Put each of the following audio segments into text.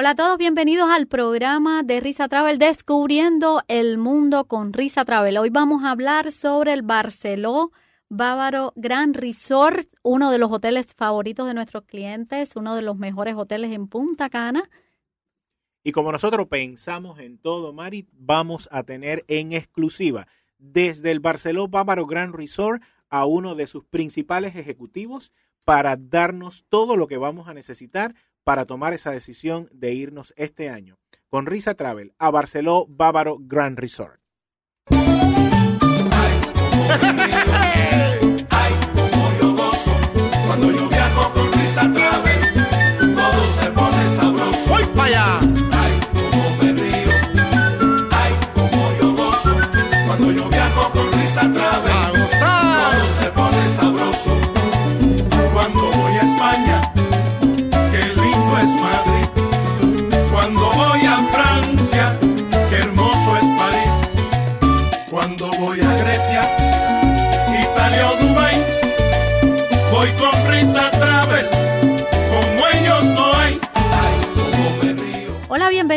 Hola a todos, bienvenidos al programa de Risa Travel, descubriendo el mundo con Risa Travel. Hoy vamos a hablar sobre el Barceló Bávaro Grand Resort, uno de los hoteles favoritos de nuestros clientes, uno de los mejores hoteles en Punta Cana. Y como nosotros pensamos en todo, Mari, vamos a tener en exclusiva desde el Barceló Bávaro Grand Resort a uno de sus principales ejecutivos para darnos todo lo que vamos a necesitar para tomar esa decisión de irnos este año con Risa Travel a Barceló Bávaro Grand Resort. Ay, como yo gozo cuando yo viajo con Risa Travel, todo se pone sabroso. ¡Voy para allá! Ay, como me río. Ay, como yo gozo cuando yo viajo con Risa ¡A Travel,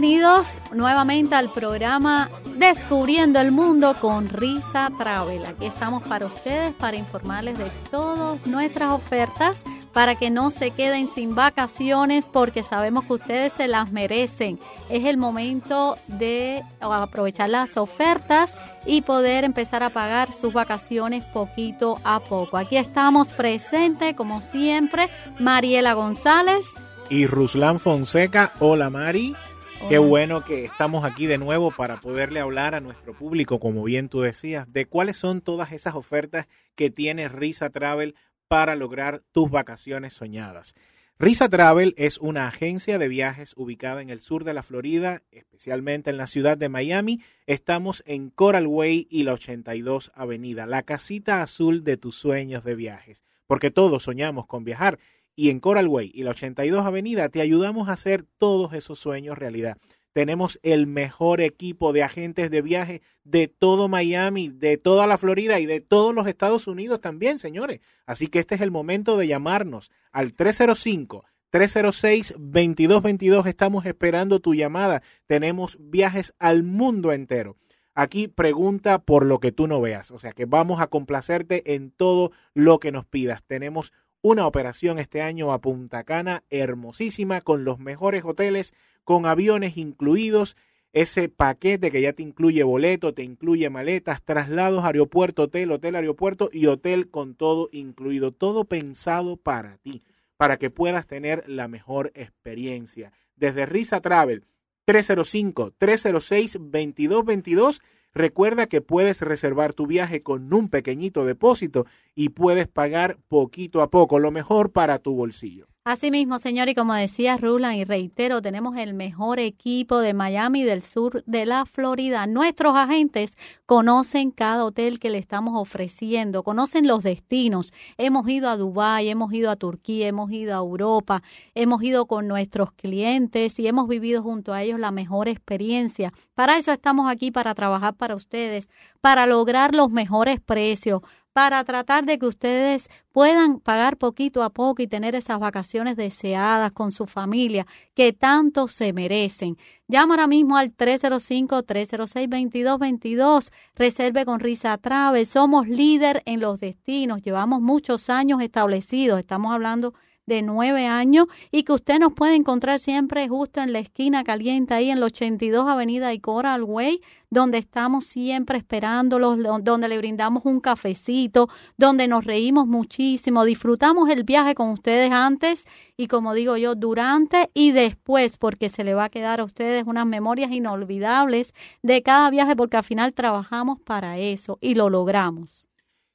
bienvenidos nuevamente al programa Descubriendo el Mundo con Risa Travel. Aquí estamos para ustedes, para informarles de todas nuestras ofertas, para que no se queden sin vacaciones, porque sabemos que ustedes se las merecen. Es el momento de aprovechar las ofertas y poder empezar a pagar sus vacaciones poquito a poco. Aquí estamos presentes, como siempre, Mariela González. Y Ruslan Fonseca, hola Mari. Qué bueno que estamos aquí de nuevo para poderle hablar a nuestro público, como bien tú decías, de cuáles son todas esas ofertas que tiene Risa Travel para lograr tus vacaciones soñadas. Risa Travel es una agencia de viajes ubicada en el sur de la Florida, especialmente en la ciudad de Miami. Estamos en Coral Way y la 82 Avenida, la casita azul de tus sueños de viajes, porque todos soñamos con viajar y en Coral Way y la 82 Avenida te ayudamos a hacer todos esos sueños realidad. Tenemos el mejor equipo de agentes de viaje de todo Miami, de toda la Florida y de todos los Estados Unidos también, señores. Así que este es el momento de llamarnos al 305 306 2222. Estamos esperando tu llamada. Tenemos viajes al mundo entero. Aquí pregunta por lo que tú no veas. O sea que vamos a complacerte en todo lo que nos pidas. Tenemos una operación este año a Punta Cana hermosísima con los mejores hoteles, con aviones incluidos. Ese paquete que ya te incluye boleto, te incluye maletas, traslados, aeropuerto, hotel, hotel, aeropuerto y hotel con todo incluido. Todo pensado para ti, para que puedas tener la mejor experiencia. Desde Risa Travel 305-306-2222. Recuerda que puedes reservar tu viaje con un pequeñito depósito y puedes pagar poquito a poco, lo mejor para tu bolsillo. Asimismo, señor, y como decía Rulan, y reitero, tenemos el mejor equipo de Miami del sur de la Florida. Nuestros agentes conocen cada hotel que le estamos ofreciendo, conocen los destinos. Hemos ido a Dubái, hemos ido a Turquía, hemos ido a Europa, hemos ido con nuestros clientes y hemos vivido junto a ellos la mejor experiencia. Para eso estamos aquí, para trabajar para ustedes, para lograr los mejores precios, para tratar de que ustedes puedan pagar poquito a poco y tener esas vacaciones deseadas con su familia que tanto se merecen. Llama ahora mismo al 305-306-2222. Reserve con Risa Travel. Somos líder en los destinos. Llevamos muchos años establecidos. Estamos hablando nueve años y que usted nos puede encontrar siempre justo en la esquina caliente ahí en la 82 Avenida y Coral Way, donde estamos siempre esperándolos, lo- donde le brindamos un cafecito, donde nos reímos muchísimo, disfrutamos el viaje con ustedes antes y como digo yo, durante y después, porque se le va a quedar a ustedes unas memorias inolvidables de cada viaje, porque al final trabajamos para eso y lo logramos.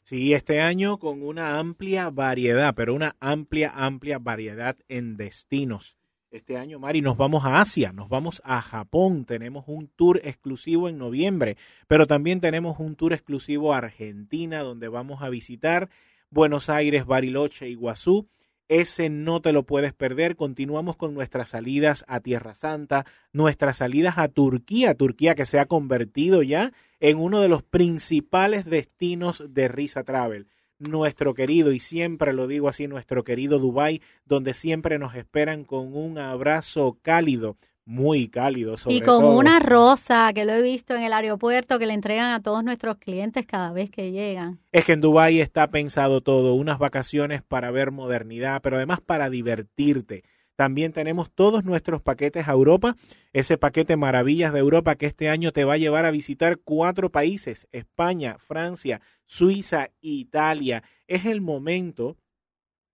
Sí, este año con una amplia variedad, pero una amplia, amplia variedad en destinos. Este año, Mari, nos vamos a Asia, nos vamos a Japón, tenemos un tour exclusivo en noviembre, pero también tenemos un tour exclusivo a Argentina, donde vamos a visitar Buenos Aires, Bariloche, Iguazú. Ese no te lo puedes perder. Continuamos con nuestras salidas a Tierra Santa, nuestras salidas a Turquía, Turquía que se ha convertido ya en uno de los principales destinos de Risa Travel. Nuestro querido, y siempre lo digo así, nuestro querido Dubai, donde siempre nos esperan con un abrazo cálido. Muy cálido. Sobre y con todo. una rosa que lo he visto en el aeropuerto que le entregan a todos nuestros clientes cada vez que llegan. Es que en Dubái está pensado todo, unas vacaciones para ver modernidad, pero además para divertirte. También tenemos todos nuestros paquetes a Europa, ese paquete Maravillas de Europa que este año te va a llevar a visitar cuatro países, España, Francia, Suiza, Italia. Es el momento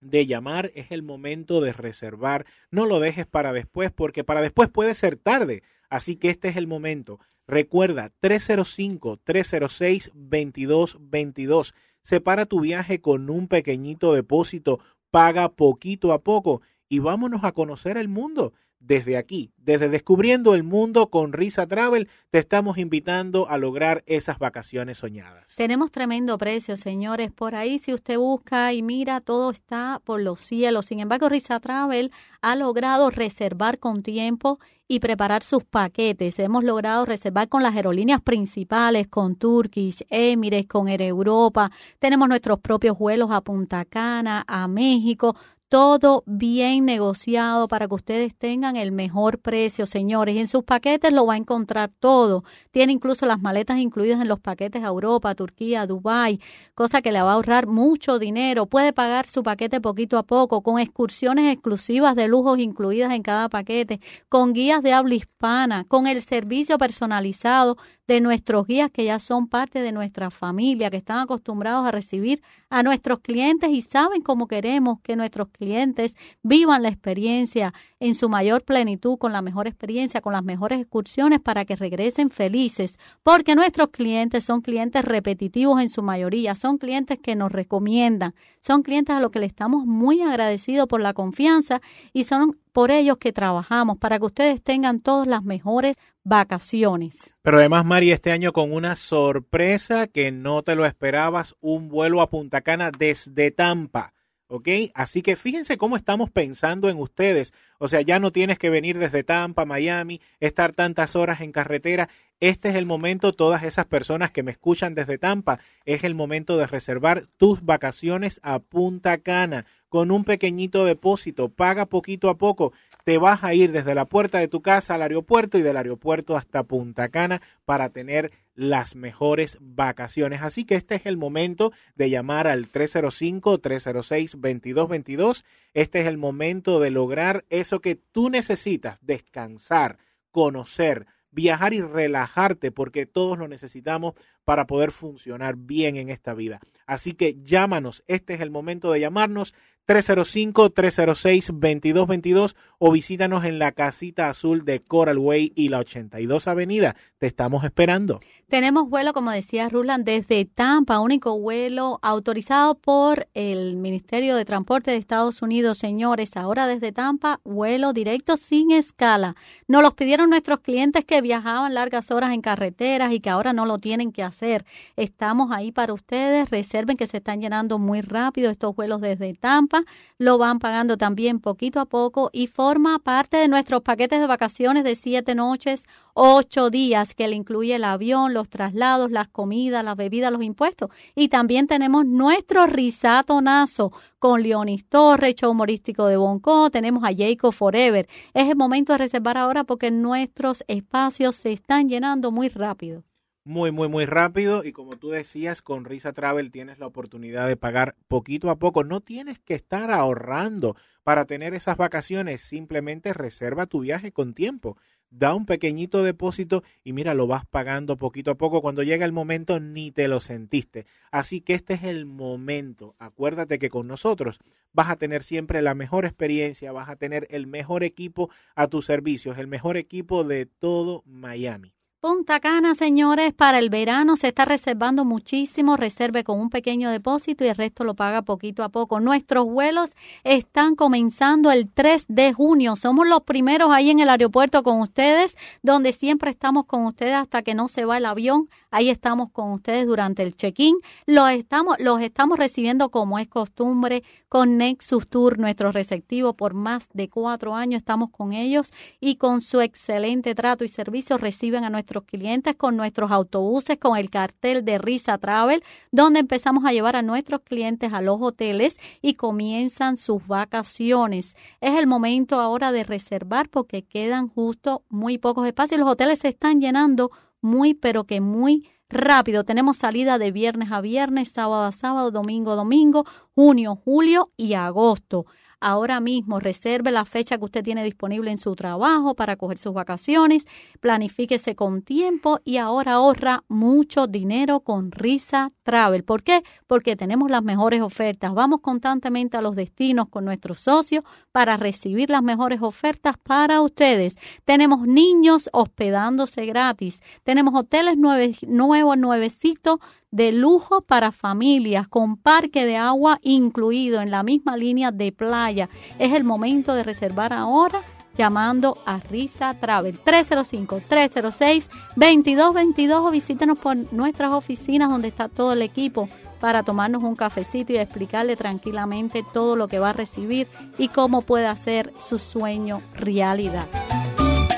de llamar, es el momento de reservar. No lo dejes para después porque para después puede ser tarde. Así que este es el momento. Recuerda 305-306-2222. Separa tu viaje con un pequeñito depósito, paga poquito a poco y vámonos a conocer el mundo. Desde aquí, desde Descubriendo el Mundo con Risa Travel, te estamos invitando a lograr esas vacaciones soñadas. Tenemos tremendo precio, señores. Por ahí, si usted busca y mira, todo está por los cielos. Sin embargo, Risa Travel ha logrado reservar con tiempo y preparar sus paquetes. Hemos logrado reservar con las aerolíneas principales, con Turkish, Emirates, con Air Europa. Tenemos nuestros propios vuelos a Punta Cana, a México todo bien negociado para que ustedes tengan el mejor precio, señores. Y en sus paquetes lo va a encontrar todo. Tiene incluso las maletas incluidas en los paquetes a Europa, Turquía, Dubái, cosa que le va a ahorrar mucho dinero. Puede pagar su paquete poquito a poco, con excursiones exclusivas de lujos incluidas en cada paquete, con guías de habla hispana, con el servicio personalizado de nuestros guías que ya son parte de nuestra familia, que están acostumbrados a recibir a nuestros clientes y saben cómo queremos que nuestros clientes vivan la experiencia en su mayor plenitud, con la mejor experiencia, con las mejores excursiones para que regresen felices, porque nuestros clientes son clientes repetitivos en su mayoría, son clientes que nos recomiendan, son clientes a los que le estamos muy agradecidos por la confianza y son por ellos que trabajamos, para que ustedes tengan todas las mejores vacaciones. Pero además, Mari, este año con una sorpresa que no te lo esperabas, un vuelo a Punta Cana desde Tampa. ¿ok? Así que fíjense cómo estamos pensando en ustedes. O sea, ya no tienes que venir desde Tampa, Miami, estar tantas horas en carretera. Este es el momento, todas esas personas que me escuchan desde Tampa, es el momento de reservar tus vacaciones a Punta Cana con un pequeñito depósito. Paga poquito a poco. Te vas a ir desde la puerta de tu casa al aeropuerto y del aeropuerto hasta Punta Cana para tener las mejores vacaciones. Así que este es el momento de llamar al 305-306-2222. Este es el momento de lograr eso que tú necesitas, descansar, conocer, viajar y relajarte, porque todos lo necesitamos para poder funcionar bien en esta vida. Así que llámanos, este es el momento de llamarnos 305-306-2222 o visítanos en la casita azul de Coral Way y la 82 Avenida. Te estamos esperando. Tenemos vuelo, como decía Ruland, desde Tampa, único vuelo autorizado por el Ministerio de Transporte de Estados Unidos, señores. Ahora desde Tampa, vuelo directo sin escala. Nos los pidieron nuestros clientes que viajaban largas horas en carreteras y que ahora no lo tienen que hacer. Estamos ahí para ustedes. Reserven que se están llenando muy rápido estos vuelos desde Tampa. Lo van pagando también poquito a poco y forma parte de nuestros paquetes de vacaciones de siete noches, ocho días, que le incluye el avión, los traslados, las comidas, las bebidas, los impuestos. Y también tenemos nuestro risatonazo con Leonis Torres, show humorístico de Bonco, tenemos a Jacob Forever. Es el momento de reservar ahora porque nuestros espacios se están llenando muy rápido muy, muy, muy rápido. Y como tú decías, con Risa Travel tienes la oportunidad de pagar poquito a poco. No tienes que estar ahorrando para tener esas vacaciones. Simplemente reserva tu viaje con tiempo. Da un pequeñito depósito y mira, lo vas pagando poquito a poco. Cuando llega el momento ni te lo sentiste. Así que este es el momento. Acuérdate que con nosotros vas a tener siempre la mejor experiencia, vas a tener el mejor equipo a tus servicios, el mejor equipo de todo Miami. Punta Cana, señores, para el verano se está reservando muchísimo. Reserve con un pequeño depósito y el resto lo paga poquito a poco. Nuestros vuelos están comenzando el 3 de junio. Somos los primeros ahí en el aeropuerto con ustedes, donde siempre estamos con ustedes hasta que no se va el avión. Ahí estamos con ustedes durante el check-in. Los estamos, los estamos recibiendo como es costumbre con Nexus Tour, nuestro receptivo por más de cuatro años. Estamos con ellos y con su excelente trato y servicio reciben a nuestros clientes con nuestros autobuses, con el cartel de Risa Travel, donde empezamos a llevar a nuestros clientes a los hoteles y comienzan sus vacaciones. Es el momento ahora de reservar porque quedan justo muy pocos espacios. Los hoteles se están llenando muy, pero que muy rápido. Tenemos salida de viernes a viernes, sábado a sábado, domingo a domingo, junio, julio y agosto ahora mismo. Reserve la fecha que usted tiene disponible en su trabajo para coger sus vacaciones, planifíquese con tiempo y ahora ahorra mucho dinero con Risa Travel. ¿Por qué? Porque tenemos las mejores ofertas. Vamos constantemente a los destinos con nuestros socios para recibir las mejores ofertas para ustedes. Tenemos niños hospedándose gratis. Tenemos hoteles nuevos, nuevecitos de lujo para familias con parque de agua incluido en la misma línea de playa. Es el momento de reservar ahora llamando a Risa Travel 305-306-2222 o visítenos por nuestras oficinas donde está todo el equipo para tomarnos un cafecito y explicarle tranquilamente todo lo que va a recibir y cómo puede hacer su sueño realidad.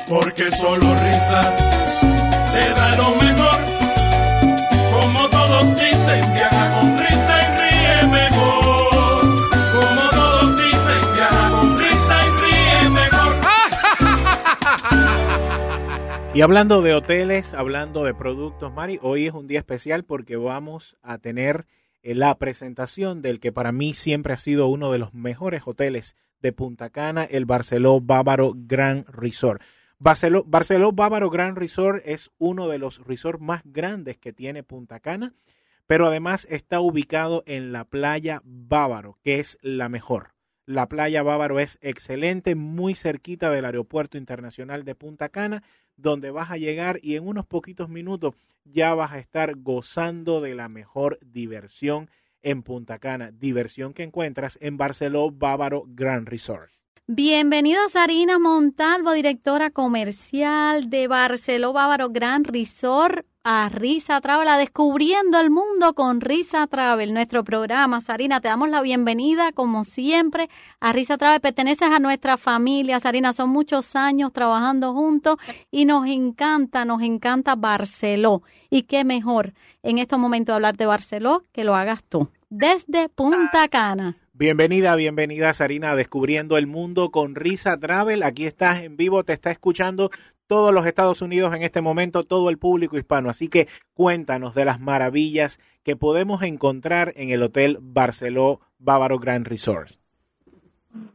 Porque solo Risa te da lo mejor todos dicen, viaja con Y hablando de hoteles, hablando de productos, Mari, hoy es un día especial porque vamos a tener eh, la presentación del que para mí siempre ha sido uno de los mejores hoteles de Punta Cana, el Barceló Bávaro Grand Resort. Barceló, Barceló Bávaro Grand Resort es uno de los resorts más grandes que tiene Punta Cana, pero además está ubicado en la playa Bávaro, que es la mejor. La playa Bávaro es excelente, muy cerquita del Aeropuerto Internacional de Punta Cana, donde vas a llegar y en unos poquitos minutos ya vas a estar gozando de la mejor diversión en Punta Cana, diversión que encuentras en Barceló Bávaro Grand Resort. Bienvenida Sarina Montalvo, directora comercial de Barceló Bávaro Gran Resort a Risa Travel, a Descubriendo el Mundo con Risa Travel, nuestro programa. Sarina, te damos la bienvenida, como siempre, a Risa Travel. Perteneces a nuestra familia, Sarina. Son muchos años trabajando juntos y nos encanta, nos encanta Barceló. Y qué mejor en estos momentos hablar de Barceló que lo hagas tú, desde Punta Cana. Bienvenida, bienvenida Sarina Descubriendo el Mundo con Risa Travel. Aquí estás en vivo, te está escuchando todos los Estados Unidos en este momento, todo el público hispano. Así que cuéntanos de las maravillas que podemos encontrar en el Hotel Barceló Bávaro Grand Resort.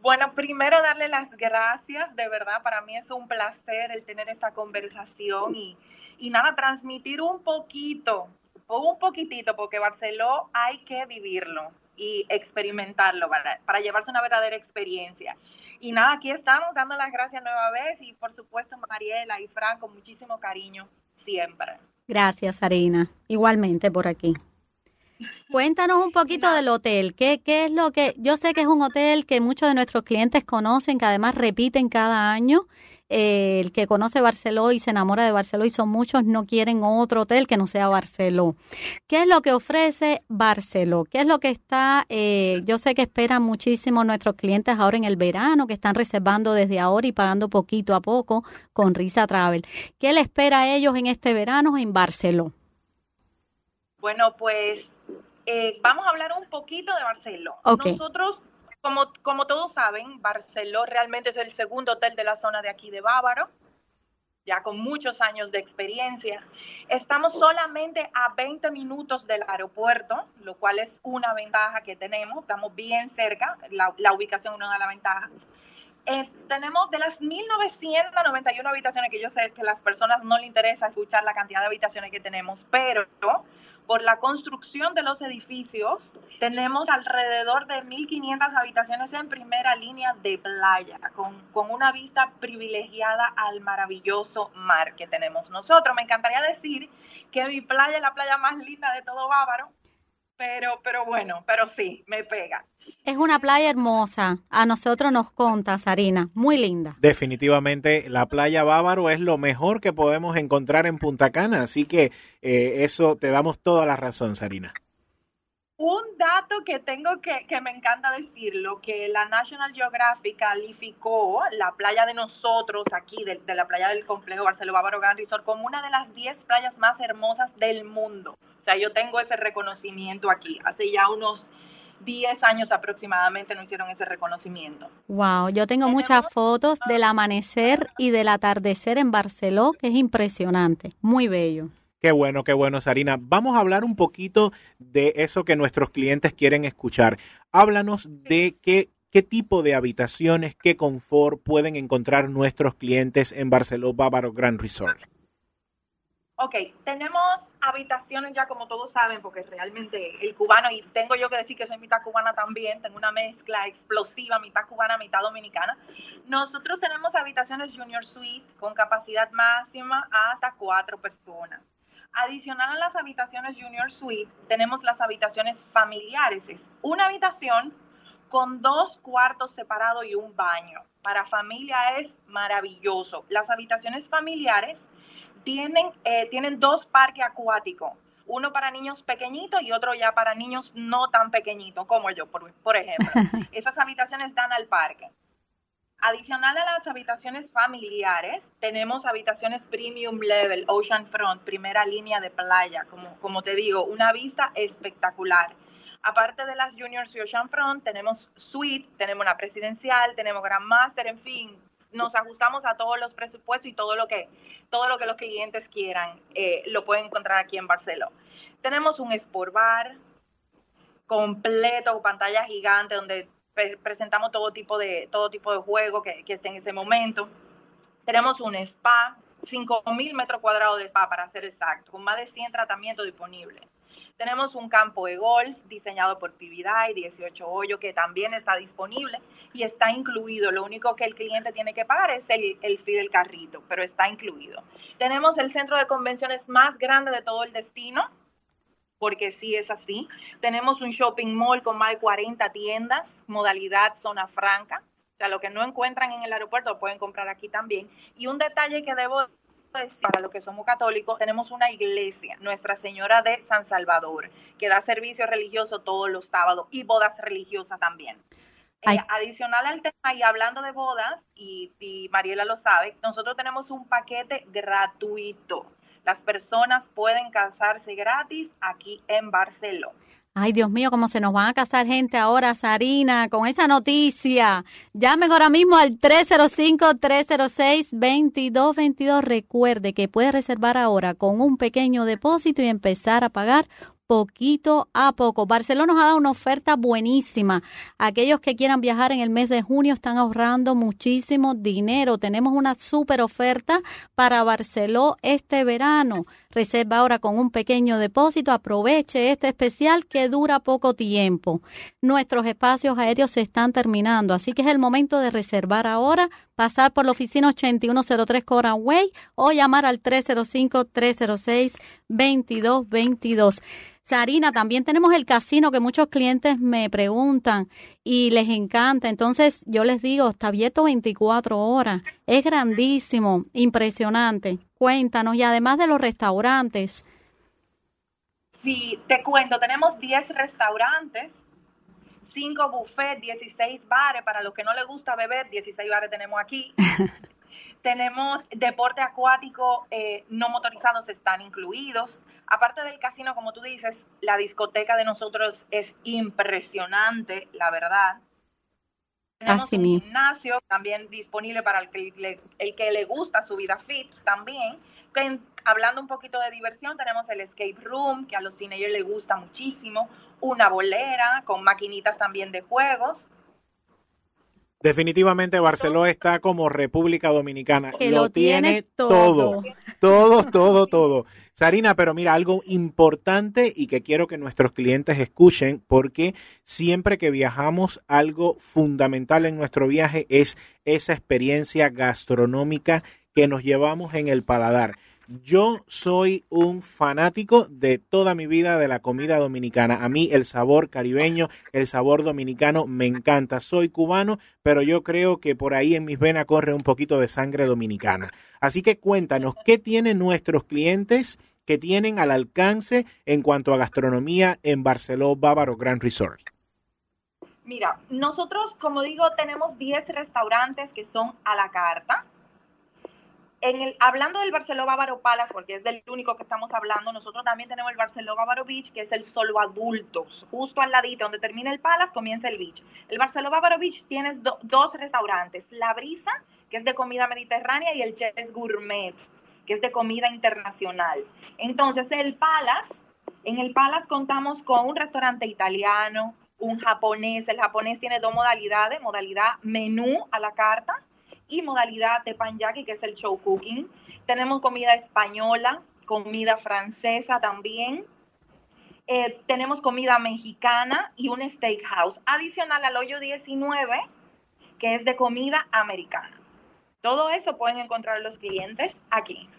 Bueno, primero darle las gracias, de verdad, para mí es un placer el tener esta conversación y, y nada, transmitir un poquito, un poquitito, porque Barceló hay que vivirlo y experimentarlo para, para llevarse una verdadera experiencia. Y nada, aquí estamos dando las gracias nueva vez y por supuesto Mariela y Fran con muchísimo cariño siempre. Gracias, Arina. Igualmente por aquí. Cuéntanos un poquito del hotel. ¿Qué, ¿Qué es lo que.? Yo sé que es un hotel que muchos de nuestros clientes conocen, que además repiten cada año el que conoce Barceló y se enamora de Barceló y son muchos, no quieren otro hotel que no sea Barceló. ¿Qué es lo que ofrece Barceló? ¿Qué es lo que está? Eh, yo sé que esperan muchísimo nuestros clientes ahora en el verano, que están reservando desde ahora y pagando poquito a poco con Risa Travel. ¿Qué le espera a ellos en este verano en Barceló? Bueno, pues eh, vamos a hablar un poquito de Barceló. Nosotros como, como todos saben, Barceló realmente es el segundo hotel de la zona de aquí de Bávaro, ya con muchos años de experiencia. Estamos solamente a 20 minutos del aeropuerto, lo cual es una ventaja que tenemos. Estamos bien cerca, la, la ubicación no da la ventaja. Eh, tenemos de las 1.991 habitaciones, que yo sé que a las personas no les interesa escuchar la cantidad de habitaciones que tenemos, pero por la construcción de los edificios, tenemos alrededor de 1.500 habitaciones en primera línea de playa, con, con, una vista privilegiada al maravilloso mar que tenemos nosotros. Me encantaría decir que mi playa es la playa más linda de todo Bávaro, pero, pero bueno, pero sí, me pega. Es una playa hermosa. A nosotros nos conta, Sarina. Muy linda. Definitivamente, la playa Bávaro es lo mejor que podemos encontrar en Punta Cana. Así que eh, eso te damos toda la razón, Sarina. Un dato que tengo que, que me encanta decirlo, que la National Geographic calificó la playa de nosotros aquí, de, la playa del complejo Barcelona Bávaro Grand Resort, como una de las 10 playas más hermosas del mundo. O sea, yo tengo ese reconocimiento aquí. Hace ya unos 10 años aproximadamente no hicieron ese reconocimiento. Wow, yo tengo muchas fotos del amanecer y del atardecer en Barcelona, que es impresionante, muy bello. Qué bueno, qué bueno, Sarina. Vamos a hablar un poquito de eso que nuestros clientes quieren escuchar. Háblanos de qué, qué tipo de habitaciones, qué confort pueden encontrar nuestros clientes en Barcelona Bávaro Grand Resort. Ok, tenemos habitaciones ya como todos saben, porque realmente el cubano, y tengo yo que decir que soy mitad cubana también, tengo una mezcla explosiva, mitad cubana, mitad dominicana. Nosotros tenemos habitaciones Junior Suite con capacidad máxima hasta cuatro personas. Adicional a las habitaciones Junior Suite, tenemos las habitaciones familiares. Es una habitación con dos cuartos separados y un baño. Para familia es maravilloso. Las habitaciones familiares tienen, eh, tienen dos parques acuáticos. Uno para niños pequeñitos y otro ya para niños no tan pequeñitos como yo, por, por ejemplo. Esas habitaciones dan al parque. Adicional a las habitaciones familiares, tenemos habitaciones premium level, ocean front, primera línea de playa, como, como te digo, una vista espectacular. Aparte de las juniors y ocean front, tenemos suite, tenemos una presidencial, tenemos Grand Master, en fin, nos ajustamos a todos los presupuestos y todo lo que, todo lo que los clientes quieran, eh, lo pueden encontrar aquí en Barcelona. Tenemos un Sport Bar completo, pantalla gigante, donde presentamos todo tipo de, todo tipo de juego que, que esté en ese momento. Tenemos un spa, 5.000 metros cuadrados de spa para ser exacto, con más de 100 tratamientos disponibles. Tenemos un campo de golf diseñado por y 18 hoyos, que también está disponible y está incluido. Lo único que el cliente tiene que pagar es el, el fee del carrito, pero está incluido. Tenemos el centro de convenciones más grande de todo el destino, porque sí es así. Tenemos un shopping mall con más de 40 tiendas, modalidad zona franca. O sea, lo que no encuentran en el aeropuerto lo pueden comprar aquí también. Y un detalle que debo para los que somos católicos, tenemos una iglesia, Nuestra Señora de San Salvador, que da servicio religioso todos los sábados y bodas religiosas también. Eh, adicional al tema y hablando de bodas, y, y Mariela lo sabe, nosotros tenemos un paquete gratuito las personas pueden casarse gratis aquí en Barcelona. Ay, Dios mío, cómo se nos van a casar gente ahora, Sarina, con esa noticia. Llamen ahora mismo al 305-306-2222. Recuerde que puede reservar ahora con un pequeño depósito y empezar a pagar poquito a poco. Barcelona nos ha dado una oferta buenísima. Aquellos que quieran viajar en el mes de junio están ahorrando muchísimo dinero. Tenemos una super oferta para Barcelona este verano. Reserva ahora con un pequeño depósito. Aproveche este especial que dura poco tiempo. Nuestros espacios aéreos se están terminando, así que es el momento de reservar ahora, pasar por la oficina 8103 Coran Way o llamar al 305-306-2222. Sarina, también tenemos el casino que muchos clientes me preguntan y les encanta. Entonces yo les digo, está abierto 24 horas. Es grandísimo, impresionante. Cuéntanos, y además de los restaurantes. Sí, te cuento, tenemos 10 restaurantes, 5 buffets, 16 bares. Para los que no les gusta beber, 16 bares tenemos aquí. tenemos deporte acuático eh, no motorizados, están incluidos Aparte del casino, como tú dices, la discoteca de nosotros es impresionante, la verdad. Tenemos un gimnasio también disponible para el que, le, el que le gusta su vida fit también. hablando un poquito de diversión, tenemos el escape room, que a los teenagers les gusta muchísimo, una bolera con maquinitas también de juegos. Definitivamente Barcelona está como República Dominicana. lo, tiene, todo. Todo, todo, todo. Sarina, pero mira, algo importante y que quiero que nuestros clientes escuchen, porque siempre que viajamos, algo fundamental en nuestro viaje es esa experiencia gastronómica que nos llevamos en el paladar. Yo soy un fanático de toda mi vida de la comida dominicana. A mí el sabor caribeño, el sabor dominicano me encanta. Soy cubano, pero yo creo que por ahí en mis venas corre un poquito de sangre dominicana. Así que cuéntanos, ¿qué tienen nuestros clientes que tienen al alcance en cuanto a gastronomía en Barceló Bávaro Grand Resort? Mira, nosotros, como digo, tenemos 10 restaurantes que son a la carta en el, hablando del Barceló Bávaro Palace, porque es del único que estamos hablando, nosotros también tenemos el Barceló Bávaro Beach, que es el solo adultos. Justo al ladito, donde termina el Palace, comienza el beach. El Barceló Bávaro Beach tiene dos restaurantes, La Brisa, que es de comida mediterránea, y el Chess Gourmet, que es de comida internacional. Entonces, el Palace, en el Palace contamos con un restaurante italiano, un japonés. El japonés tiene dos modalidades, modalidad menú a la carta y modalidad de panyaki, que es el show cooking. Tenemos comida española, comida francesa también. Eh, tenemos comida mexicana y un steakhouse. Adicional al hoyo 19, que es de comida americana. Todo eso pueden encontrar los clientes aquí.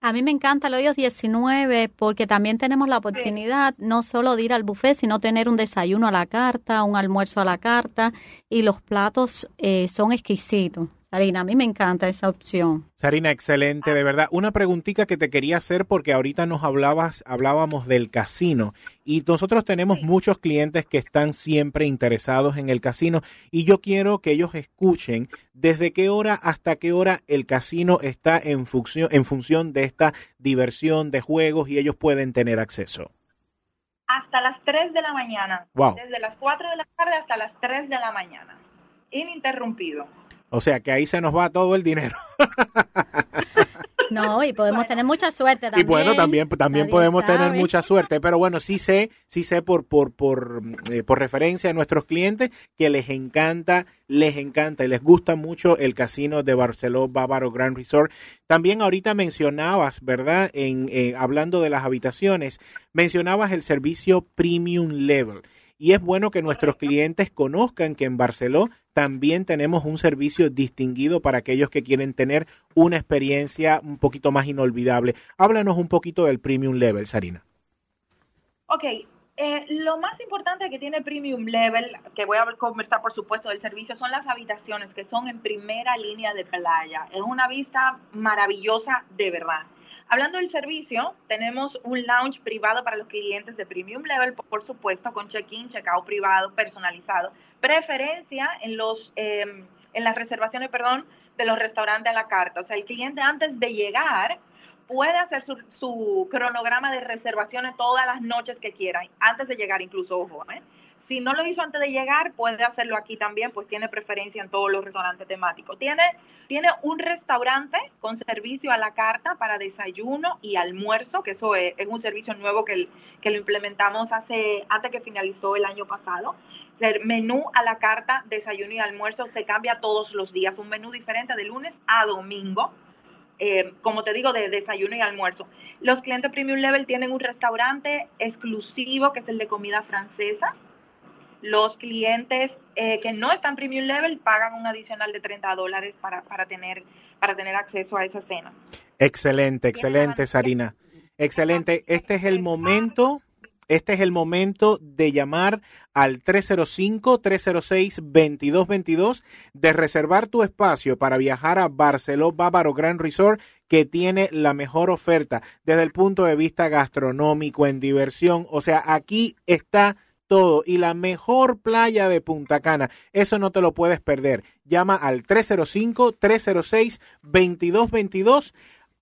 A mí me encanta el hoyo 19 porque también tenemos la oportunidad no solo de ir al buffet, sino tener un desayuno a la carta, un almuerzo a la carta y los platos eh, son exquisitos. Sarina, a mí me encanta esa opción. Sarina, excelente, de verdad. Una preguntita que te quería hacer porque ahorita nos hablabas, hablábamos del casino y nosotros tenemos muchos clientes que están siempre interesados en el casino y yo quiero que ellos escuchen desde qué hora hasta qué hora el casino está en función, en función de esta diversión de juegos y ellos pueden tener acceso. Hasta las 3 de la mañana. Wow. Desde las 4 de la tarde hasta las 3 de la mañana. Ininterrumpido. O sea que ahí se nos va todo el dinero. No, y podemos tener mucha suerte también. Y bueno, también, también podemos tener mucha suerte. Pero bueno, sí sé, sí sé por, por, por, eh, por referencia a nuestros clientes que les encanta, les encanta y les gusta mucho el casino de Barceló Bávaro Grand Resort. También ahorita mencionabas, ¿verdad? En, eh, hablando de las habitaciones, mencionabas el servicio Premium Level y es bueno que nuestros clientes conozcan que en Barceló también tenemos un servicio distinguido para aquellos que quieren tener una experiencia un poquito más inolvidable. Háblanos un poquito del Premium Level, Sarina. Ok, eh, lo más importante que tiene Premium Level, que voy a conversar por supuesto del servicio, son las habitaciones que son en primera línea de playa. Es una vista maravillosa de verdad. Hablando del servicio, tenemos un lounge privado para los clientes de Premium Level, por supuesto, con check-in, check-out privado, personalizado. Preferencia en, los, em, en las reservaciones, perdón, de los restaurantes a la carta. O sea, el cliente antes de llegar puede hacer su, su cronograma de reservaciones todas las noches que quiera, antes de llegar incluso, ojo, ¿eh? Si no lo hizo antes de llegar, puede hacerlo aquí también, pues tiene preferencia en todos los restaurantes temáticos. Tiene, tiene un restaurante con servicio a la carta para desayuno y almuerzo, que eso es, un servicio nuevo que, que lo implementamos hace, antes que finalizó el año pasado. Menú a la carta, desayuno y almuerzo se cambia todos los días, un menú diferente de lunes a domingo. Eh, como te digo, de desayuno y almuerzo. Los clientes Premium Level tienen un restaurante exclusivo que es el de comida francesa, los clientes eh, que no están premium level pagan un adicional de 30 dólares para, para, tener, para tener acceso a esa cena. Excelente, excelente, Sarina. Excelente. Este es el momento. Este es el momento de llamar al 305-306-2222, de reservar tu espacio para viajar a Barceló Bávaro Grand Resort, que tiene la mejor oferta desde el punto de vista gastronómico, en diversión. O sea, aquí está todo y la mejor playa de Punta Cana. Eso no te lo puedes perder. Llama al 305-306-2222.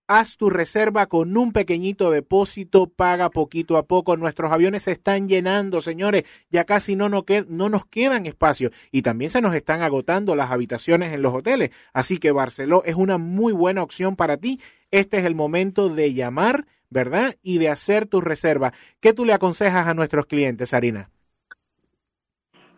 Haz tu reserva con un pequeñito depósito, paga poquito a poco. Nuestros aviones se están llenando, señores. Ya casi no nos, no nos quedan espacios y también se nos están agotando las habitaciones en los hoteles. Así que Barceló es una muy buena opción para ti. Este es el momento de llamar, ¿verdad? Y de hacer tu reserva. ¿Qué tú le aconsejas a nuestros clientes, Sarina?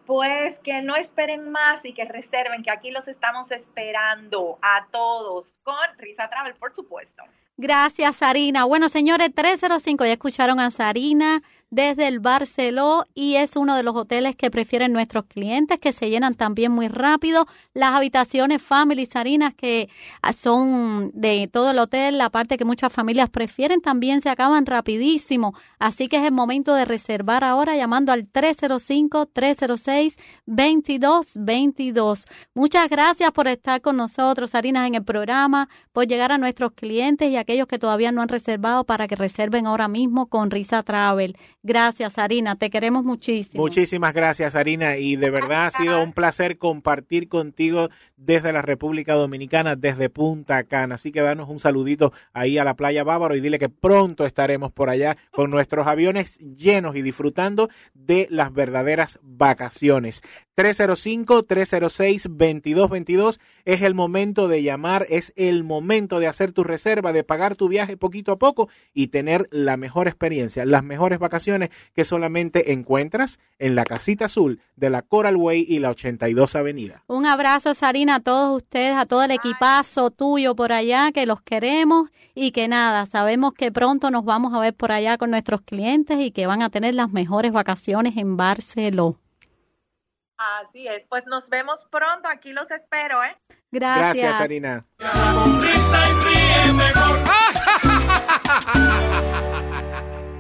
Pues que no esperen más y que reserven, que aquí los estamos esperando a todos con Risa Travel, por supuesto. Gracias, Sarina. Bueno, señores, 305, ya escucharon a Sarina desde el Barceló y es uno de los hoteles que prefieren nuestros clientes, que se llenan también muy rápido. Las habitaciones Family Sarinas, que son de todo el hotel, la parte que muchas familias prefieren, también se acaban rapidísimo. Así que es el momento de reservar ahora llamando al 305-306-2222. Muchas gracias por estar con nosotros, Sarinas, en el programa, por llegar a nuestros clientes y aquellos que todavía no han reservado para que reserven ahora mismo con Risa Travel. Gracias, Sarina, te queremos muchísimo. Muchísimas gracias, Sarina, y de verdad ha sido un placer compartir contigo desde la República Dominicana, desde Punta Cana. Así que danos un saludito ahí a la playa Bávaro y dile que pronto estaremos por allá con nuestros aviones llenos y disfrutando de las verdaderas vacaciones. 305-306-2222 es el momento de llamar, es el momento de hacer tu reserva, de pagar tu viaje poquito a poco y tener la mejor experiencia, las mejores vacaciones que solamente encuentras en la casita azul de la Coral Way y la 82 Avenida. Un abrazo, Sarina, a todos ustedes, a todo el equipazo tuyo por allá, que los queremos y que nada, sabemos que pronto nos vamos a ver por allá con nuestros clientes y que van a tener las mejores vacaciones en Barcelona. Así es, pues nos vemos pronto, aquí los espero, ¿eh? Gracias. Gracias, Sarina.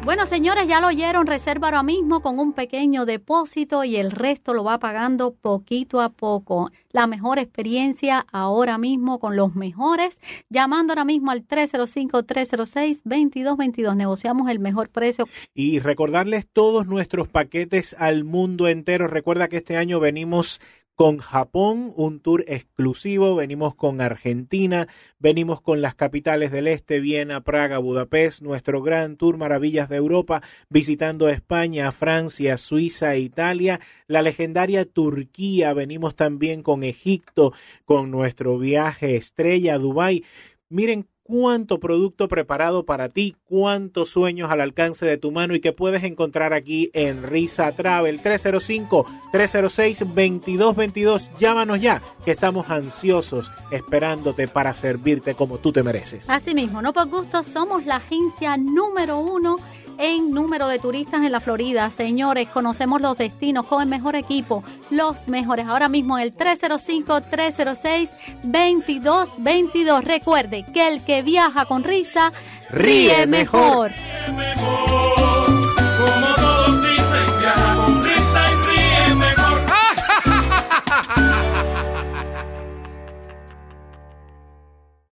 Bueno, señores, ya lo oyeron, reserva ahora mismo con un pequeño depósito y el resto lo va pagando poquito a poco. La mejor experiencia ahora mismo con los mejores, llamando ahora mismo al 305-306-2222. Negociamos el mejor precio. Y recordarles todos nuestros paquetes al mundo entero. Recuerda que este año venimos con Japón, un tour exclusivo, venimos con Argentina, venimos con las capitales del este, Viena, Praga, Budapest, nuestro gran tour Maravillas de Europa, visitando España, Francia, Suiza, Italia, la legendaria Turquía, venimos también con Egipto, con nuestro viaje estrella a Dubái. Miren cuánto producto preparado para ti, cuántos sueños al alcance de tu mano y que puedes encontrar aquí en Risa Travel 305-306-2222. Llámanos ya, que estamos ansiosos esperándote para servirte como tú te mereces. Asimismo, no por gusto, somos la agencia número uno en número de turistas en la Florida. Señores, conocemos los destinos con el mejor equipo, los mejores. Ahora mismo en el 305-306-2222. Recuerde que el que viaja con risa ríe, mejor. Ríe mejor.